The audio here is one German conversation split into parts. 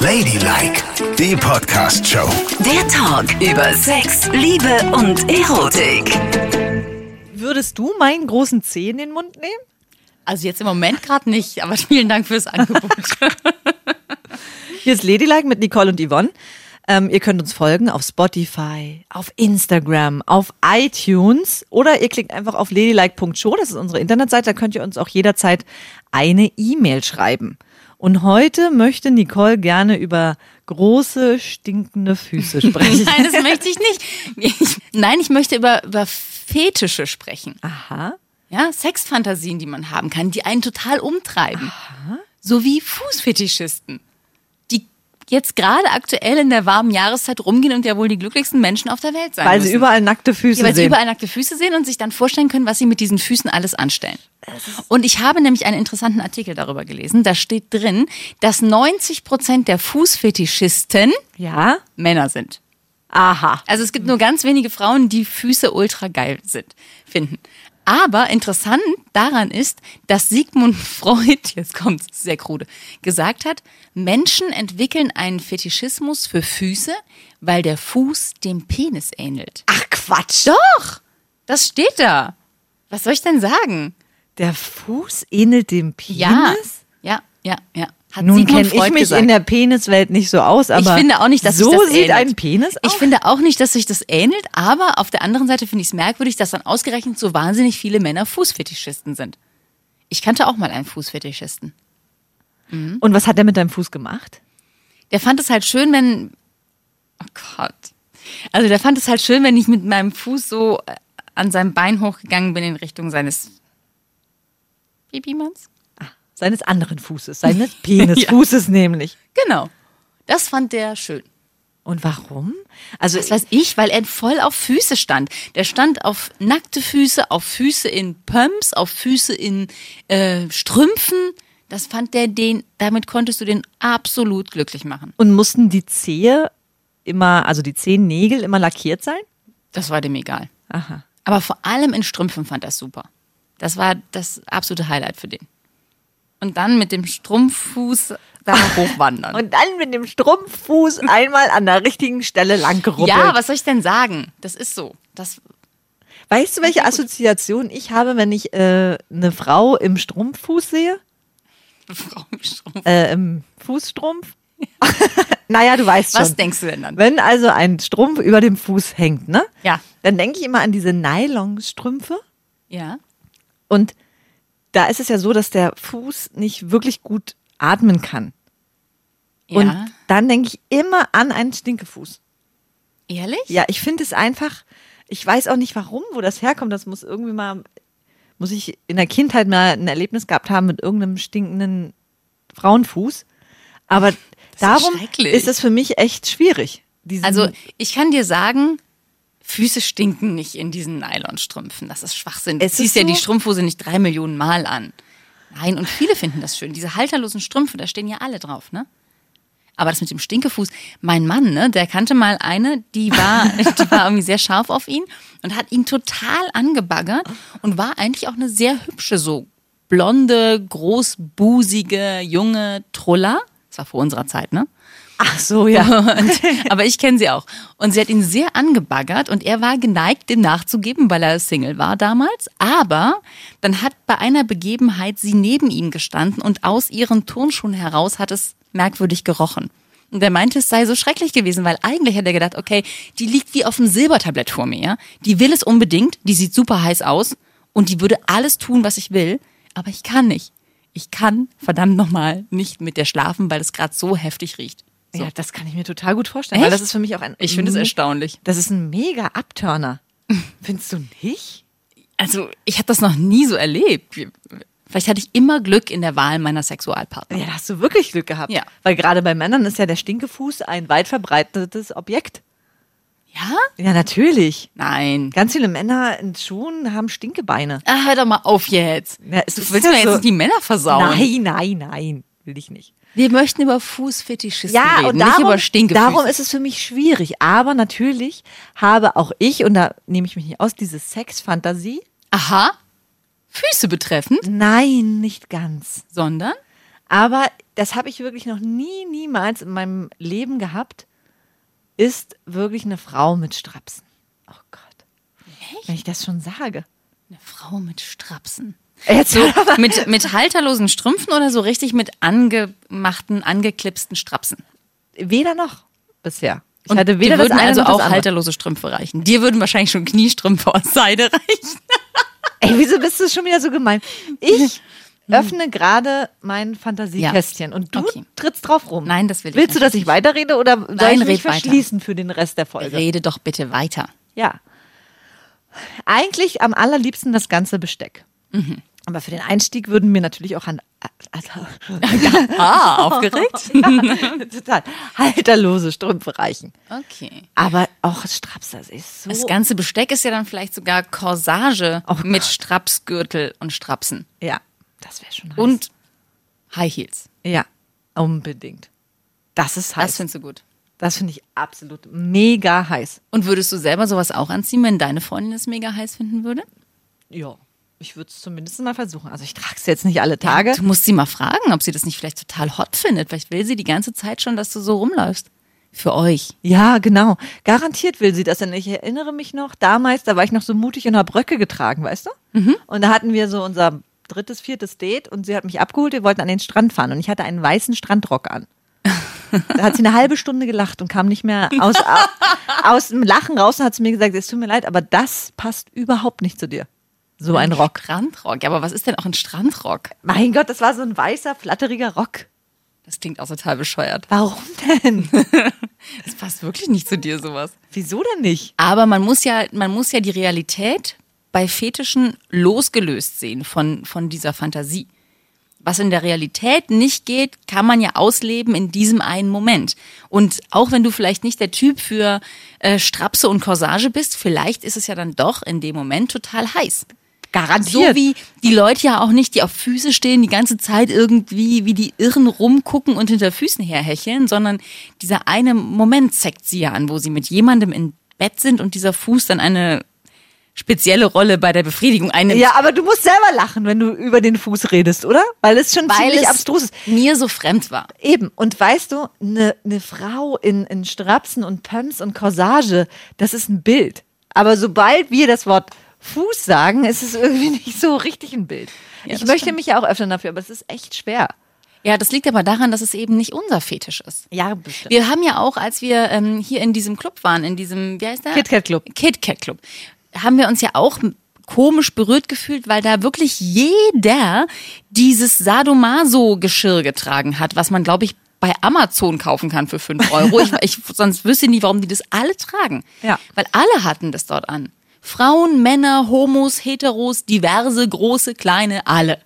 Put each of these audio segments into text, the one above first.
Ladylike, die Podcast-Show. Der Talk über Sex, Liebe und Erotik. Würdest du meinen großen Zeh in den Mund nehmen? Also jetzt im Moment gerade nicht, aber vielen Dank fürs Angebot. Hier ist Ladylike mit Nicole und Yvonne. Ähm, ihr könnt uns folgen auf Spotify, auf Instagram, auf iTunes oder ihr klickt einfach auf ladylike.show, das ist unsere Internetseite, da könnt ihr uns auch jederzeit eine E-Mail schreiben. Und heute möchte Nicole gerne über große, stinkende Füße sprechen. Nein, das möchte ich nicht. Ich, nein, ich möchte über, über Fetische sprechen. Aha. Ja, Sexfantasien, die man haben kann, die einen total umtreiben. So wie Fußfetischisten, jetzt gerade aktuell in der warmen Jahreszeit rumgehen und ja wohl die glücklichsten Menschen auf der Welt sein Weil müssen. sie überall nackte Füße ja, weil sie sehen. überall nackte Füße sehen und sich dann vorstellen können, was sie mit diesen Füßen alles anstellen. Und ich habe nämlich einen interessanten Artikel darüber gelesen. Da steht drin, dass 90 Prozent der Fußfetischisten ja? Männer sind. Aha. Also es gibt nur ganz wenige Frauen, die Füße ultra geil sind, finden. Aber interessant daran ist, dass Sigmund Freud, jetzt kommt's sehr krude, gesagt hat, Menschen entwickeln einen Fetischismus für Füße, weil der Fuß dem Penis ähnelt. Ach Quatsch. Doch, das steht da. Was soll ich denn sagen? Der Fuß ähnelt dem Penis? Ja, ja, ja, ja. Hat Nun kenne ich mich gesagt. in der Peniswelt nicht so aus, aber ich finde auch nicht, dass so sich das sieht ähnelt. ein Penis aus. Ich finde auch nicht, dass sich das ähnelt, aber auf der anderen Seite finde ich es merkwürdig, dass dann ausgerechnet so wahnsinnig viele Männer Fußfetischisten sind. Ich kannte auch mal einen Fußfetischisten. Und was hat er mit deinem Fuß gemacht? Der fand es halt schön, wenn. Oh Gott. Also der fand es halt schön, wenn ich mit meinem Fuß so äh, an seinem Bein hochgegangen bin in Richtung seines Babymanns. Seines anderen Fußes, seines Penisfußes nämlich. Genau. Das fand der schön. Und warum? Also Was weiß ich, weil er voll auf Füße stand. Der stand auf nackte Füße, auf Füße in Pumps, auf Füße in äh, Strümpfen. Das fand der den, damit konntest du den absolut glücklich machen. und mussten die Zehe immer, also die Zehennägel immer lackiert sein? Das war dem egal. Aha. Aber vor allem in Strümpfen fand er es super. Das war das absolute Highlight für den. Und dann mit dem Strumpffuß da hochwandern. Und dann mit dem Strumpffuß einmal an der richtigen Stelle lang ja, was soll ich denn sagen? Das ist so. Das, weißt du, welche Assoziation ich habe, wenn ich äh, eine Frau im Strumpffuß sehe? Frau im Strumpf. Äh, im Fußstrumpf? naja, du weißt schon. Was denkst du denn dann? Wenn also ein Strumpf über dem Fuß hängt, ne? Ja. Dann denke ich immer an diese Nylonstrümpfe. Ja. Und da ist es ja so, dass der Fuß nicht wirklich gut atmen kann. Und ja. dann denke ich immer an einen Stinkefuß. Ehrlich? Ja, ich finde es einfach, ich weiß auch nicht warum, wo das herkommt. Das muss irgendwie mal, muss ich in der Kindheit mal ein Erlebnis gehabt haben mit irgendeinem stinkenden Frauenfuß. Aber darum ist es für mich echt schwierig. Also ich kann dir sagen, Füße stinken nicht in diesen Nylonstrümpfen. Das ist Schwachsinn. Du Es ziehst ja so? die Strumpfhose nicht drei Millionen Mal an. Nein, und viele finden das schön. Diese halterlosen Strümpfe, da stehen ja alle drauf, ne? Aber das mit dem Stinkefuß, mein Mann, ne, der kannte mal eine, die war, die war irgendwie sehr scharf auf ihn und hat ihn total angebaggert und war eigentlich auch eine sehr hübsche, so blonde, großbusige, junge Truller. Das war vor unserer Zeit, ne? Ach so, ja. Und, aber ich kenne sie auch. Und sie hat ihn sehr angebaggert und er war geneigt, dem nachzugeben, weil er Single war damals. Aber dann hat bei einer Begebenheit sie neben ihm gestanden und aus ihren Turnschuhen heraus hat es merkwürdig gerochen. Und er meinte, es sei so schrecklich gewesen, weil eigentlich hat er gedacht, okay, die liegt wie auf dem Silbertablett vor mir. ja? Die will es unbedingt, die sieht super heiß aus und die würde alles tun, was ich will, aber ich kann nicht. Ich kann verdammt nochmal nicht mit der schlafen, weil es gerade so heftig riecht. So. Ja, das kann ich mir total gut vorstellen, weil Echt? das ist für mich auch ein. Ich finde es me- erstaunlich. Das ist ein mega Abturner. Findest du nicht? Also, ich habe das noch nie so erlebt. Vielleicht hatte ich immer Glück in der Wahl meiner Sexualpartner. Ja, da hast du wirklich Glück gehabt. Ja. Weil gerade bei Männern ist ja der Stinkefuß ein weit verbreitetes Objekt. Ja? Ja, natürlich. Nein. Ganz viele Männer in Schuhen haben Stinkebeine. Ah, hör doch mal auf jetzt. Ja, du willst mir jetzt so- nicht die Männer versauen. Nein, nein, nein. Will ich nicht. Wir möchten über Fußfetischisten Ja, reden, und nicht darum, über Stinkefüße. darum ist es für mich schwierig. Aber natürlich habe auch ich, und da nehme ich mich nicht aus, diese Sexfantasie. Aha. Füße betreffend, Nein, nicht ganz. sondern Aber das habe ich wirklich noch nie, niemals in meinem Leben gehabt, ist wirklich eine Frau mit Strapsen. Oh Gott. Wenn ich das schon sage. Eine Frau mit Strapsen. Jetzt So mit, mit halterlosen Strümpfen oder so richtig mit angemachten, angeklipsten Strapsen? weder noch bisher. Ich Und hatte dir weder das würden also auch halterlose Strümpfe reichen. Dir würden wahrscheinlich schon Kniestrümpfe aus Seide reichen. Ey, wieso bist du schon wieder so gemein? Ich öffne gerade mein Fantasiekästchen und du Okay. trittst drauf rum. Nein, das will ich Willst du, dass ich weiterrede oder soll Nein, ich mich red weiter. verschließen für den Rest der Folge? Rede doch bitte weiter. Ja. Eigentlich am allerliebsten das ganze Besteck. Mhm. Aber für den Einstieg würden mir natürlich auch an, also, Ah, aufgeregt? total halterlose Strümpfe reichen. Okay. Aber auch Straps, das ist so. Das ganze Besteck ist ja dann vielleicht sogar Corsage Oh mit Strapsgürtel und Strapsen. ja, das wäre schon heiß. Und High Heels. ja, unbedingt. Das ist Das heiß. findest du gut. Das finde ich absolut mega heiß. Und würdest du selber sowas auch anziehen, wenn deine Freundin es mega heiß finden würde? Ja. Ich würde es zumindest mal versuchen. Also ich trage es jetzt nicht alle Tage. Du musst sie mal fragen, ob sie das nicht vielleicht total hot findet. Vielleicht will sie die ganze Zeit schon, dass du so rumläufst. Für euch. Ja, genau. Garantiert will sie das denn. Ich erinnere mich noch, damals, da war ich noch so mutig und habe Röcke getragen, weißt du? Und da hatten wir so unser drittes, viertes Date und sie hat mich abgeholt, wir wollten an den Strand fahren und ich hatte einen weißen Strandrock an. Da hat sie eine halbe Stunde gelacht und kam nicht mehr aus, aus dem Lachen raus und hat zu mir gesagt, es tut mir leid, aber das passt überhaupt nicht zu dir. So ein Rock. Strandrock. Ja, aber was ist denn auch ein Strandrock? Mein Gott, das war so ein weißer, flatteriger Rock. Das klingt auch total bescheuert. Warum denn? Das passt wirklich nicht zu dir, sowas. Wieso denn nicht? Aber man muss ja, man muss ja die Realität bei Fetischen losgelöst sehen von, von dieser Fantasie. Was in der Realität nicht geht, kann man ja ausleben in diesem einen Moment. Und auch wenn du vielleicht nicht der Typ für äh, Strapse und Corsage bist, vielleicht ist es ja dann doch in dem Moment total heiß. Garantiert. So wie die Leute ja auch nicht, die auf Füße stehen, die ganze Zeit irgendwie wie die Irren rumgucken und hinter Füßen herhecheln, sondern dieser eine Moment zeigt sie ja an, wo sie mit jemandem im Bett sind und dieser Fuß dann eine spezielle Rolle bei der Befriedigung einnimmt. Ja, aber du musst selber lachen, wenn du über den Fuß redest, oder? Weil es schon weil ziemlich es abstrus ist. mir so fremd war. Eben. Und weißt du, eine ne Frau in, in Strapsen und Pumps und Corsage, das ist ein Bild. Aber sobald wir das Wort Fuß sagen, ist es irgendwie nicht so richtig ein Bild. Ja, ich möchte stimmt. mich ja auch öffnen dafür, aber es ist echt schwer. Ja, das liegt aber daran, dass es eben nicht unser Fetisch ist. Ja, bestimmt. Wir haben ja auch, als wir ähm, hier in diesem Club waren, in diesem, wie heißt der? KitKat Club. KitKat Club, haben wir uns ja auch komisch berührt gefühlt, weil da wirklich jeder dieses Sadomaso-Geschirr getragen hat, was man, glaube ich, bei Amazon kaufen kann für 5 Euro. Ich, ich sonst wüsste nie, warum die das alle tragen. Ja. Weil alle hatten das dort an. Frauen, Männer, Homos, Heteros, diverse, große, kleine, alle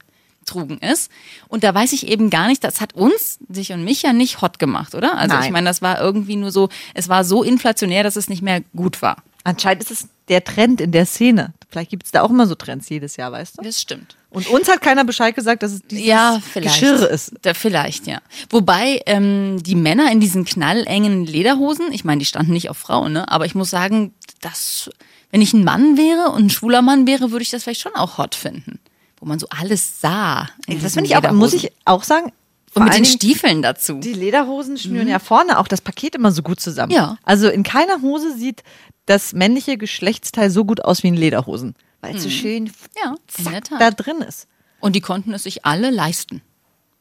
trugen es. Und da weiß ich eben gar nicht, das hat uns, dich und mich ja nicht hot gemacht, oder? Also ich Nein. meine, das war irgendwie nur so, es war so inflationär, dass es nicht mehr gut war. Anscheinend ist es der Trend in der Szene. Vielleicht gibt es da auch immer so Trends jedes Jahr, weißt du? Das stimmt. Und uns hat keiner Bescheid gesagt, dass es dieses Ja, vielleicht. Geschirr ist. Da, vielleicht, ja. Wobei ähm, die Männer in diesen knallengen Lederhosen, ich meine, die standen nicht auf Frauen, ne? aber ich muss sagen, dass, wenn ich ein Mann wäre und ein schwuler Mann wäre, würde ich das vielleicht schon auch hot finden. Wo man so alles sah. Das finde ich auch, muss ich auch sagen. Und mit den Stiefeln dazu. Die Lederhosen schnüren ja vorne auch das Paket immer so gut zusammen. Ja. Also in keiner Hose sieht das männliche Geschlechtsteil so gut aus wie in Lederhosen. Weil es so schön Ja, zack, da drin ist. Und die konnten es sich alle leisten.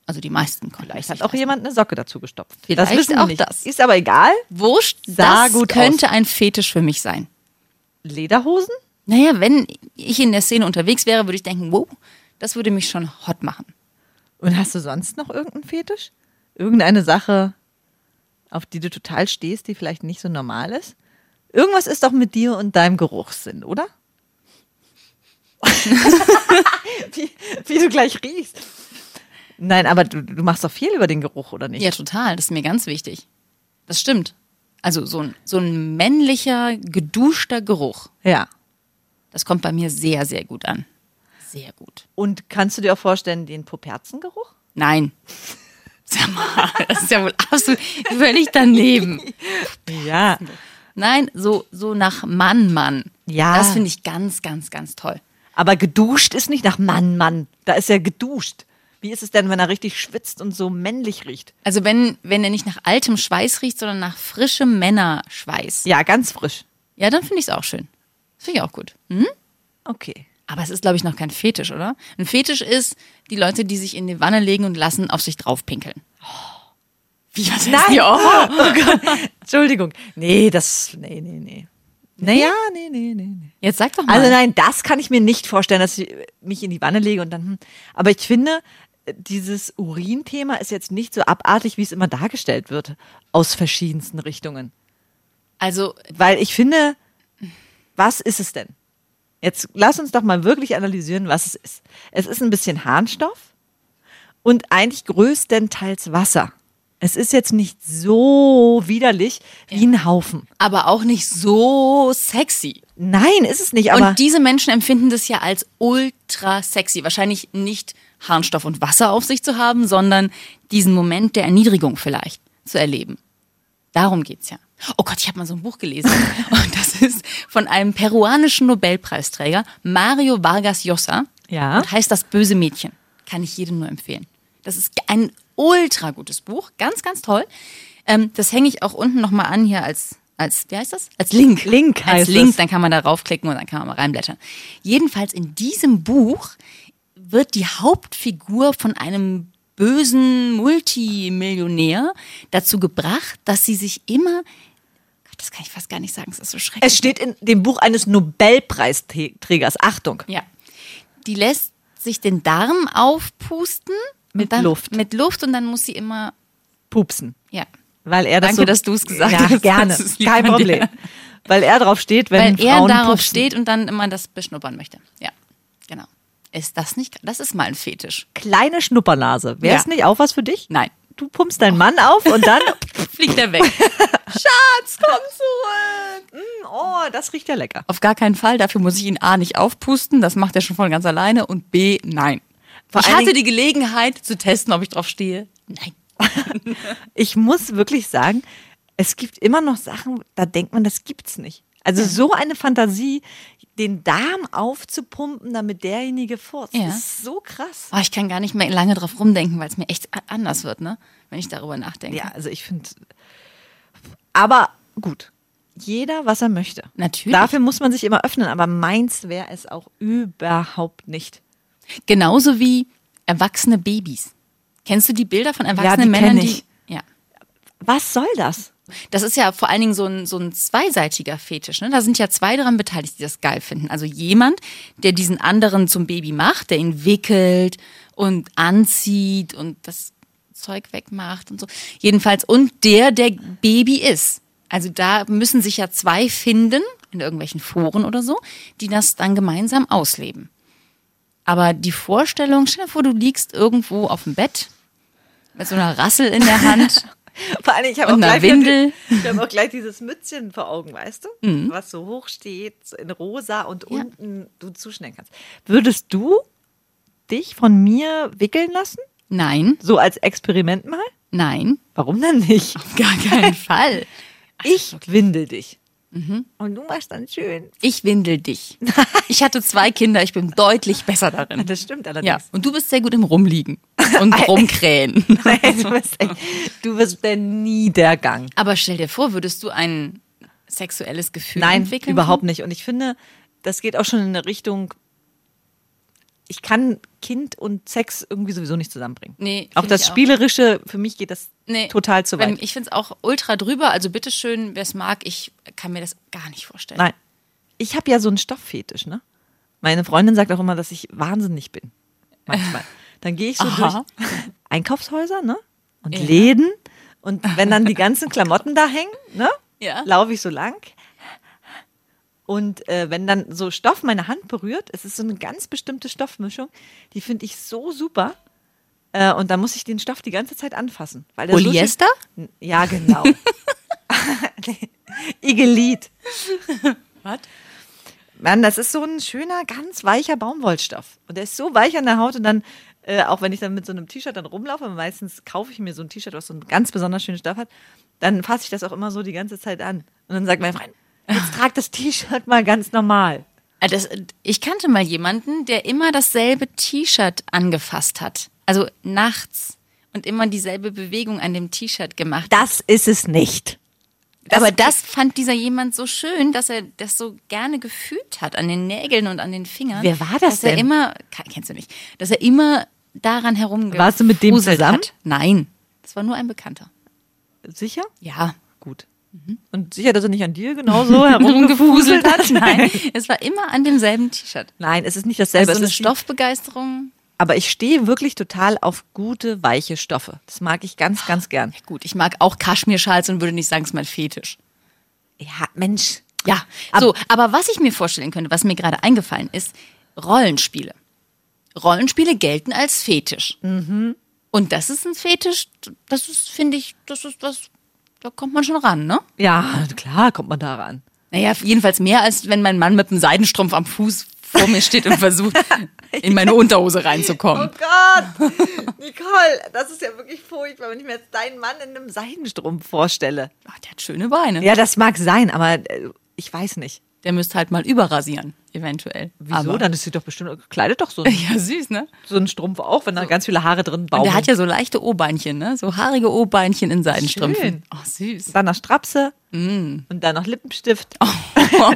Also die meisten konnten Vielleicht hat auch leisten. jemand eine Socke dazu gestopft. Vielleicht das wissen wir auch nicht. das. Ist aber egal. Wurscht, Sah das gut könnte ein Fetisch für mich sein. Lederhosen? Naja, wenn ich in der Szene unterwegs wäre, würde ich denken, wow, das würde mich schon hot machen. Und hast du sonst noch irgendeinen Fetisch? Irgendeine Sache, auf die du total stehst, die vielleicht nicht so normal ist? Irgendwas ist doch mit dir und deinem Geruchssinn, oder? wie, wie du gleich riechst. Nein, aber du, du machst doch viel über den Geruch, oder nicht? Ja, total. Das ist mir ganz wichtig. Das stimmt. Also so ein, so ein männlicher, geduschter Geruch. Ja. Das kommt bei mir sehr, sehr gut an. Sehr gut. Und kannst du dir auch vorstellen, den Poperzengeruch? Nein. Sag mal, das ist ja wohl absolut völlig daneben. Ja. Nein, so, so nach Mann, Mann. Ja. Das finde ich ganz, ganz, ganz toll. Aber geduscht ist nicht nach Mann, Mann. Da ist ja geduscht. Wie ist es denn, wenn er richtig schwitzt und so männlich riecht? Also wenn, wenn er nicht nach altem Schweiß riecht, sondern nach frischem Männerschweiß. Ja, ganz frisch. Ja, dann finde ich es auch schön. Das finde ich auch gut. Hm? Okay. Aber es ist, glaube ich, noch kein Fetisch, oder? Ein Fetisch ist die Leute, die sich in die Wanne legen und lassen auf sich draufpinkeln. Wie, was heißt hier? Oh. Entschuldigung. Nee, das, nee, nee, nee. Naja, nee, nee, nee, nee. Jetzt sag doch mal. Also nein, das kann ich mir nicht vorstellen, dass ich mich in die Wanne lege und dann. hm. Aber ich finde, dieses Urin-Thema ist jetzt nicht so abartig, wie es immer dargestellt wird, aus verschiedensten Richtungen. Also, Weil ich finde, was ist es denn? Jetzt lass uns doch mal wirklich analysieren, was es ist. Es ist ein bisschen Harnstoff und eigentlich größtenteils Wasser. Es ist jetzt nicht so widerlich wie ein Haufen. aber auch nicht so sexy. Nein, ist es nicht, aber und diese Menschen empfinden das ja als ultra sexy. Wahrscheinlich nicht Harnstoff und Wasser auf sich zu haben, sondern diesen Moment der Erniedrigung vielleicht zu erleben. Darum geht's ja. Oh Gott, ich habe mal so ein Buch gelesen. Und das ist von einem peruanischen Nobelpreisträger, Mario Vargas Llosa. Ja. Und heißt Das böse Mädchen. Kann ich jedem nur empfehlen. Das ist ein ultra gutes Buch. Ganz, ganz toll. Ähm, das hänge ich auch unten nochmal an hier als, als, wie heißt das? Als Link. Link Als heißt Link, es. dann kann man da raufklicken und dann kann man mal reinblättern. Jedenfalls in diesem Buch wird die Hauptfigur von einem bösen Multimillionär dazu gebracht, dass sie sich immer, Gott, das kann ich fast gar nicht sagen, es ist so schrecklich. es steht in dem Buch eines Nobelpreisträgers. Achtung. Ja. Die lässt sich den Darm aufpusten. Mit dann, Luft. Mit Luft und dann muss sie immer, Pupsen. ja. Weil er das Danke, so, dass du es gesagt ja, hast. gerne. Kein. Problem. Weil er drauf steht, wenn Weil er Frauen darauf pupsen. steht und dann immer das beschnuppern möchte. Ja. Ist das nicht, das ist mal ein Fetisch. Kleine Schnuppernase. Wäre es Ja. nicht auch was für dich? Nein. Du pumpst deinen Mann auf und dann. Fliegt er weg. Schatz, komm zurück. oh, das riecht ja lecker. Auf gar keinen Fall. Dafür muss ich ihn A nicht aufpusten. Das macht er schon von ganz alleine. Und B, nein. Vor ich hatte die Gelegenheit zu testen, ob ich drauf stehe. Nein. Ich muss wirklich sagen, es gibt immer noch Sachen, da denkt man, das gibt's nicht. Also so eine Fantasie, den Darm aufzupumpen, damit derjenige furzt, Ja. ist so krass. Oh, ich kann gar nicht mehr lange drauf rumdenken, weil es mir echt anders wird, ne? Wenn ich darüber nachdenke. Ja, also ich finde. Aber gut. Jeder, was er möchte. Natürlich. Dafür muss man sich immer öffnen, aber meins wäre es auch überhaupt nicht. Genauso wie erwachsene Babys. Kennst du die Bilder von erwachsenen die Männern, die. Ja. Was soll das? Das ist ja vor allen Dingen so ein, so ein zweiseitiger Fetisch. Ne? Da sind ja zwei daran beteiligt, die das geil finden. Also jemand, der diesen anderen zum Baby macht, der ihn wickelt und anzieht und das Zeug wegmacht und so. Jedenfalls, und der, der Baby ist. Also da müssen sich ja zwei finden, in irgendwelchen Foren oder so, die das dann gemeinsam ausleben. Aber die Vorstellung, stell dir vor, du liegst irgendwo auf dem Bett mit so einer Rassel in der Hand. Vor allem, ich habe auch, hab auch gleich dieses Mützchen vor Augen, weißt du? Was so hoch steht, in rosa und Ja. unten du zuschneiden kannst. Würdest du dich von mir wickeln lassen? Nein, So als Experiment mal? nein, Warum denn nicht? auf gar keinen Fall. Ich windel dich. Und du machst dann schön. Ich windel dich. Ich hatte zwei Kinder, ich bin deutlich besser darin. Das stimmt Ja, allerdings. und du bist sehr gut im Rumliegen und Rumkrähen. Nein, du, bist du bist der Niedergang. Aber stell dir vor, würdest du ein sexuelles Gefühl Nein, entwickeln? überhaupt nicht. Und ich finde, das geht auch schon in eine Richtung, ich kann Kind und Sex irgendwie sowieso nicht zusammenbringen. Nee, Auch das ich auch. Spielerische, für mich geht das Nee, total zu weit. Ich finde es auch ultra drüber. Also bitteschön, wer es mag, ich kann mir das gar nicht vorstellen. Nein. Ich habe ja so einen Stofffetisch, ne? Meine Freundin sagt auch immer, dass ich wahnsinnig bin. Manchmal. Dann gehe ich so Aha. durch Einkaufshäuser, ne? Und Ja. Läden. Und wenn dann die ganzen Klamotten da hängen, ne? Ja. Laufe ich so lang. Und äh, wenn dann so Stoff meine Hand berührt, es ist so eine ganz bestimmte Stoffmischung, die finde ich so super. Äh, und dann muss ich den Stoff die ganze Zeit anfassen. Weil der so Polyester? ja, genau. Igelit. Was? Mann, das ist so ein schöner, ganz weicher Baumwollstoff. Und der ist so weich an der Haut und dann, äh, auch wenn ich dann mit so einem T-Shirt dann rumlaufe, meistens kaufe ich mir so ein T-Shirt, was so einen ganz besonders schönen Stoff hat, dann fasse ich das auch immer so die ganze Zeit an. Und dann sagt mein Freund, jetzt trag das T-Shirt mal ganz normal. Ah, Das, ich kannte mal jemanden, der immer dasselbe T-Shirt angefasst hat. Also nachts und immer dieselbe Bewegung an dem T-Shirt gemacht. Das ist es nicht. Aber das fand dieser jemand so schön, dass er das so gerne gefühlt hat an den Nägeln und an den Fingern. Wer war das dass er denn? immer, ke- kennst du nicht, dass er immer daran herumgefuselt Warst du mit dem zusammen? Hat. Nein, das war nur ein Bekannter. Sicher? Ja. Gut. Und sicher, dass er nicht an dir genauso herumgefuselt hat? Nein, es war immer an demselben T-Shirt. Nein, es ist nicht dasselbe. Also es eine Stoffbegeisterung. Aber ich stehe wirklich total auf gute, weiche Stoffe. Das mag ich ganz, ganz gern. Gut, ich mag auch Kaschmirschals und würde nicht sagen, es ist mein Fetisch. Ja, Mensch. Ja, so, aber was ich mir vorstellen könnte, was mir gerade eingefallen ist, Rollenspiele. Rollenspiele gelten als Fetisch. Mhm. Und das ist ein Fetisch, das ist, finde ich, das ist was, da kommt man schon ran, ne? Ja, klar kommt man da ran. Naja, jedenfalls mehr, als wenn mein Mann mit einem Seidenstrumpf am Fuß vor mir steht und versucht, in meine Unterhose reinzukommen. Gott, Nicole, das ist ja wirklich furchtbar, wenn ich mir jetzt deinen Mann in einem Seidenstrumpf vorstelle. Ach, der hat schöne Beine. Ja, das mag sein, aber äh, ich weiß nicht. Der müsste halt mal überrasieren, eventuell. Wieso? Aber, Dann ist sie doch bestimmt, kleidet doch so, ja, süß, ne? so ein Strumpf auch, wenn da ganz viele Haare drin Und bauen. der hat ja so leichte O-Beinchen, ne? So haarige O-Beinchen in Seidenstrümpfen. Schön. Oh, süß. dann noch Strapse Mm. und dann noch Lippenstift. Oh,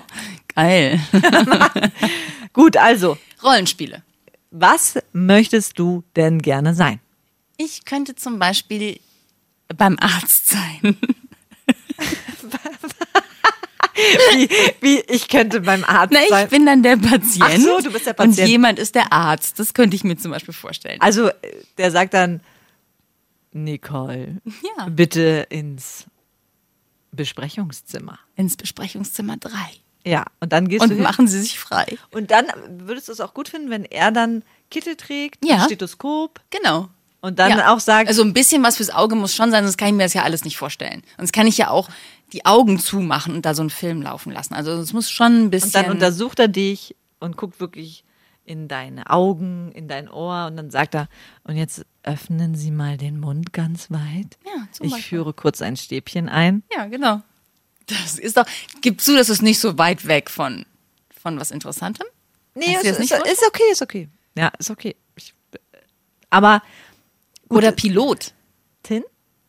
geil. Gut, also, Rollenspiele. was möchtest du denn gerne sein? Ich könnte zum Beispiel beim Arzt sein. Wie, wie ich könnte beim Arzt Na, ich sein. bin dann der Patient. Ach so, du bist der Patient. Und jemand ist der Arzt. Das könnte ich mir zum Beispiel vorstellen. Also, der sagt dann, Nicole, Ja. bitte ins Besprechungszimmer. Ins Besprechungszimmer 3. Ja, und dann gehst Und du hin. machen Sie sich frei. Und dann würdest du es auch gut finden, wenn er dann Kittel trägt, Ja. Stethoskop Genau. und dann Ja. auch sagt, Also ein bisschen was fürs Auge muss schon sein, sonst kann ich mir das ja alles nicht vorstellen. Sonst kann ich ja auch die Augen zumachen und da so einen Film laufen lassen. Also es muss schon ein bisschen. und dann untersucht er dich und guckt wirklich in deine Augen, in dein Ohr und dann sagt er, und jetzt öffnen Sie mal den Mund ganz weit. Ja, zum ich Beispiel. führe kurz ein Stäbchen ein. Ja, genau. Das ist doch. Gib zu, das ist nicht so weit weg von, von was Interessantem. Nee, ist, ist, nicht ist okay, ist okay. Ja, ist okay. Ich, aber Oder Pilot. Tin?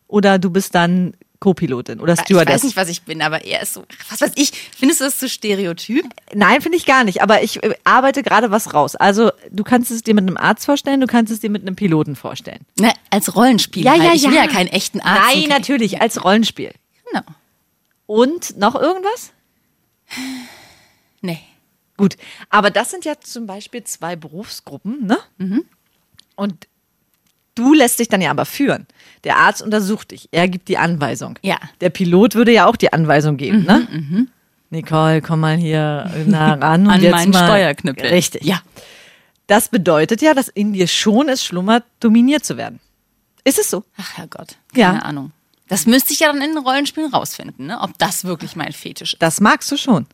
Oder du bist dann Co-Pilotin oder Ich Stewardess? weiß nicht, was ich bin, aber er ist so. Was weiß ich. Findest du das zu stereotyp? Nein, finde ich gar nicht. Aber ich äh, arbeite gerade was raus. Also du kannst es dir mit einem Arzt vorstellen, du kannst es dir mit einem Piloten vorstellen. Na, als Rollenspiel. halt. Ich will ja keinen echten Arzt. Nein, und- natürlich, als Rollenspiel. Genau. Und noch irgendwas? Nee. Gut, aber das sind ja zum Beispiel zwei Berufsgruppen, ne? Mhm. Und du lässt dich dann ja aber führen. Der Arzt untersucht dich, er gibt die Anweisung. Ja. Mhm, Der Pilot würde ja auch die Anweisung geben, ne? Nicole, komm mal hier nah ran und An jetzt meinen mal. Steuerknüppel. Richtig. Ja. Das bedeutet ja, dass in dir schon es schlummert, dominiert zu werden. Ist es so? Ach Herrgott. Ja. Keine Ahnung. Das müsste ich ja dann in den Rollenspielen rausfinden, ne? Ob das wirklich mein Fetisch ist. Das magst du schon.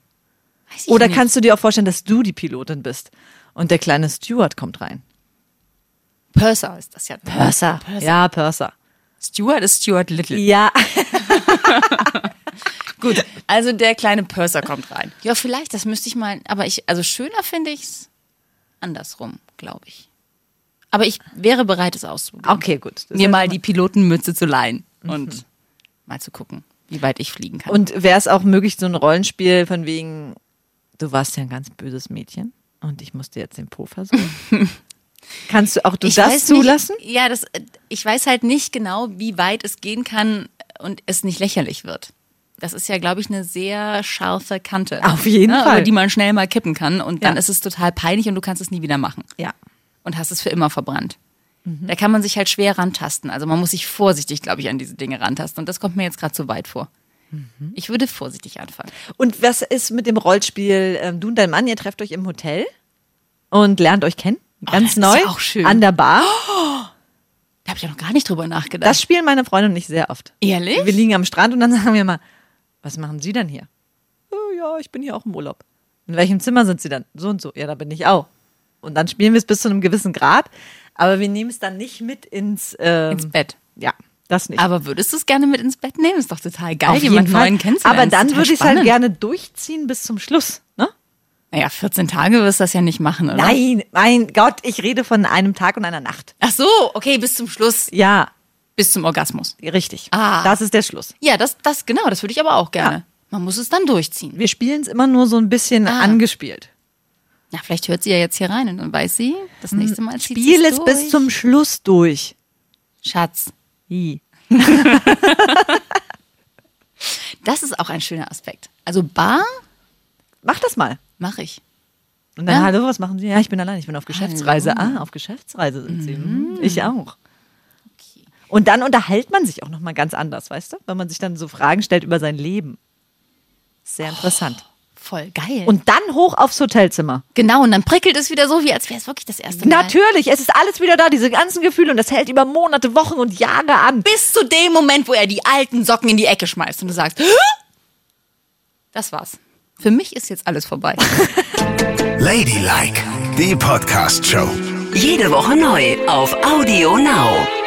Oder nicht. kannst du dir auch vorstellen, dass du die Pilotin bist und der kleine Steward kommt rein? Purser ist das ja. Purser. Ja, Purser. Steward ist Stuart Little. Ja. Gut, also der kleine Purser kommt rein. Ja, vielleicht, das müsste ich mal. Aber ich, also schöner finde ich es andersrum, glaube ich. Aber ich wäre bereit, es auszuprobieren. Okay, gut. Das Mir mal die Pilotenmütze zu leihen und mal zu gucken, wie weit ich fliegen kann. Und wäre es auch möglich, so ein Rollenspiel von wegen, du warst ja ein ganz böses Mädchen und ich musste jetzt den Po versuchen? Kannst du auch du ich das zulassen? Nicht, ja, das, ich weiß halt nicht genau, wie weit es gehen kann und es nicht lächerlich wird. Das ist ja, glaube ich, eine sehr scharfe Kante. Auf jeden ne, Fall. Über die man schnell mal kippen kann und dann Ja. ist es total peinlich und du kannst es nie wieder machen. Ja. Und hast es für immer verbrannt. Mhm. Da kann man sich halt schwer rantasten. Also man muss sich vorsichtig, glaube ich, an diese Dinge rantasten. Und das kommt mir jetzt gerade zu weit vor. Mhm. Ich würde vorsichtig anfangen. Und was ist mit dem Rollenspiel? Ähm, du und dein Mann, ihr trefft euch im Hotel und lernt euch kennen. Ganz Oh, ist neu. ja auch schön. An der Bar. Da habe ich ja noch gar nicht drüber nachgedacht. Das spielen meine Freunde und ich sehr oft. Ehrlich? Wir liegen am Strand und dann sagen wir mal, was machen Sie denn hier? Oh, ja, ich bin hier auch im Urlaub. In welchem Zimmer sind Sie dann? So und so. Ja, da bin ich auch. Und dann spielen wir es bis zu einem gewissen Grad, aber wir nehmen es dann nicht mit ins, ähm, Ins Bett. Ja, das nicht. Aber würdest du es gerne mit ins Bett nehmen? Ist doch total geil, Auf jemanden neuen kennenzulernen. Aber dann Ist würde ich es halt gerne durchziehen bis zum Schluss. Naja, 14 Tage wirst du das ja nicht machen, oder? Nein, mein Gott, ich rede von einem Tag und einer Nacht. Ach so, okay, bis zum Schluss, Ja, bis zum Orgasmus. richtig. Ah. Das ist der Schluss. Ja, das, das, genau, das würde ich aber auch gerne. Ja. Man muss es dann durchziehen. Wir spielen es immer nur so ein bisschen Ah. angespielt. Na, vielleicht hört sie ja jetzt hier rein und dann weiß sie, das nächste Mal zieht Spiel es durch. bis zum Schluss durch. Schatz. I. Das ist auch ein schöner Aspekt. Also Bar Mach das mal. mache ich. Und dann, Ja. hallo, was machen Sie? Ja, ich bin allein, ich bin auf Geschäftsreise. Ah, auf Geschäftsreise sind Sie. Hm, Ich auch. Und dann unterhält man sich auch nochmal ganz anders, weißt du? Wenn man sich dann so Fragen stellt über sein Leben. Sehr interessant. Voll geil. Und dann hoch aufs Hotelzimmer. genau, und dann prickelt es wieder so, wie als wäre es wirklich das erste Mal. Natürlich, es ist alles wieder da, diese ganzen Gefühle. Und das hält über Monate, Wochen und Jahre an. Bis zu dem Moment, wo er die alten Socken in die Ecke schmeißt und du sagst, "Hä?" das war's. Für mich ist jetzt alles vorbei. Ladylike, die Podcast-Show. Jede Woche neu auf Audio Now.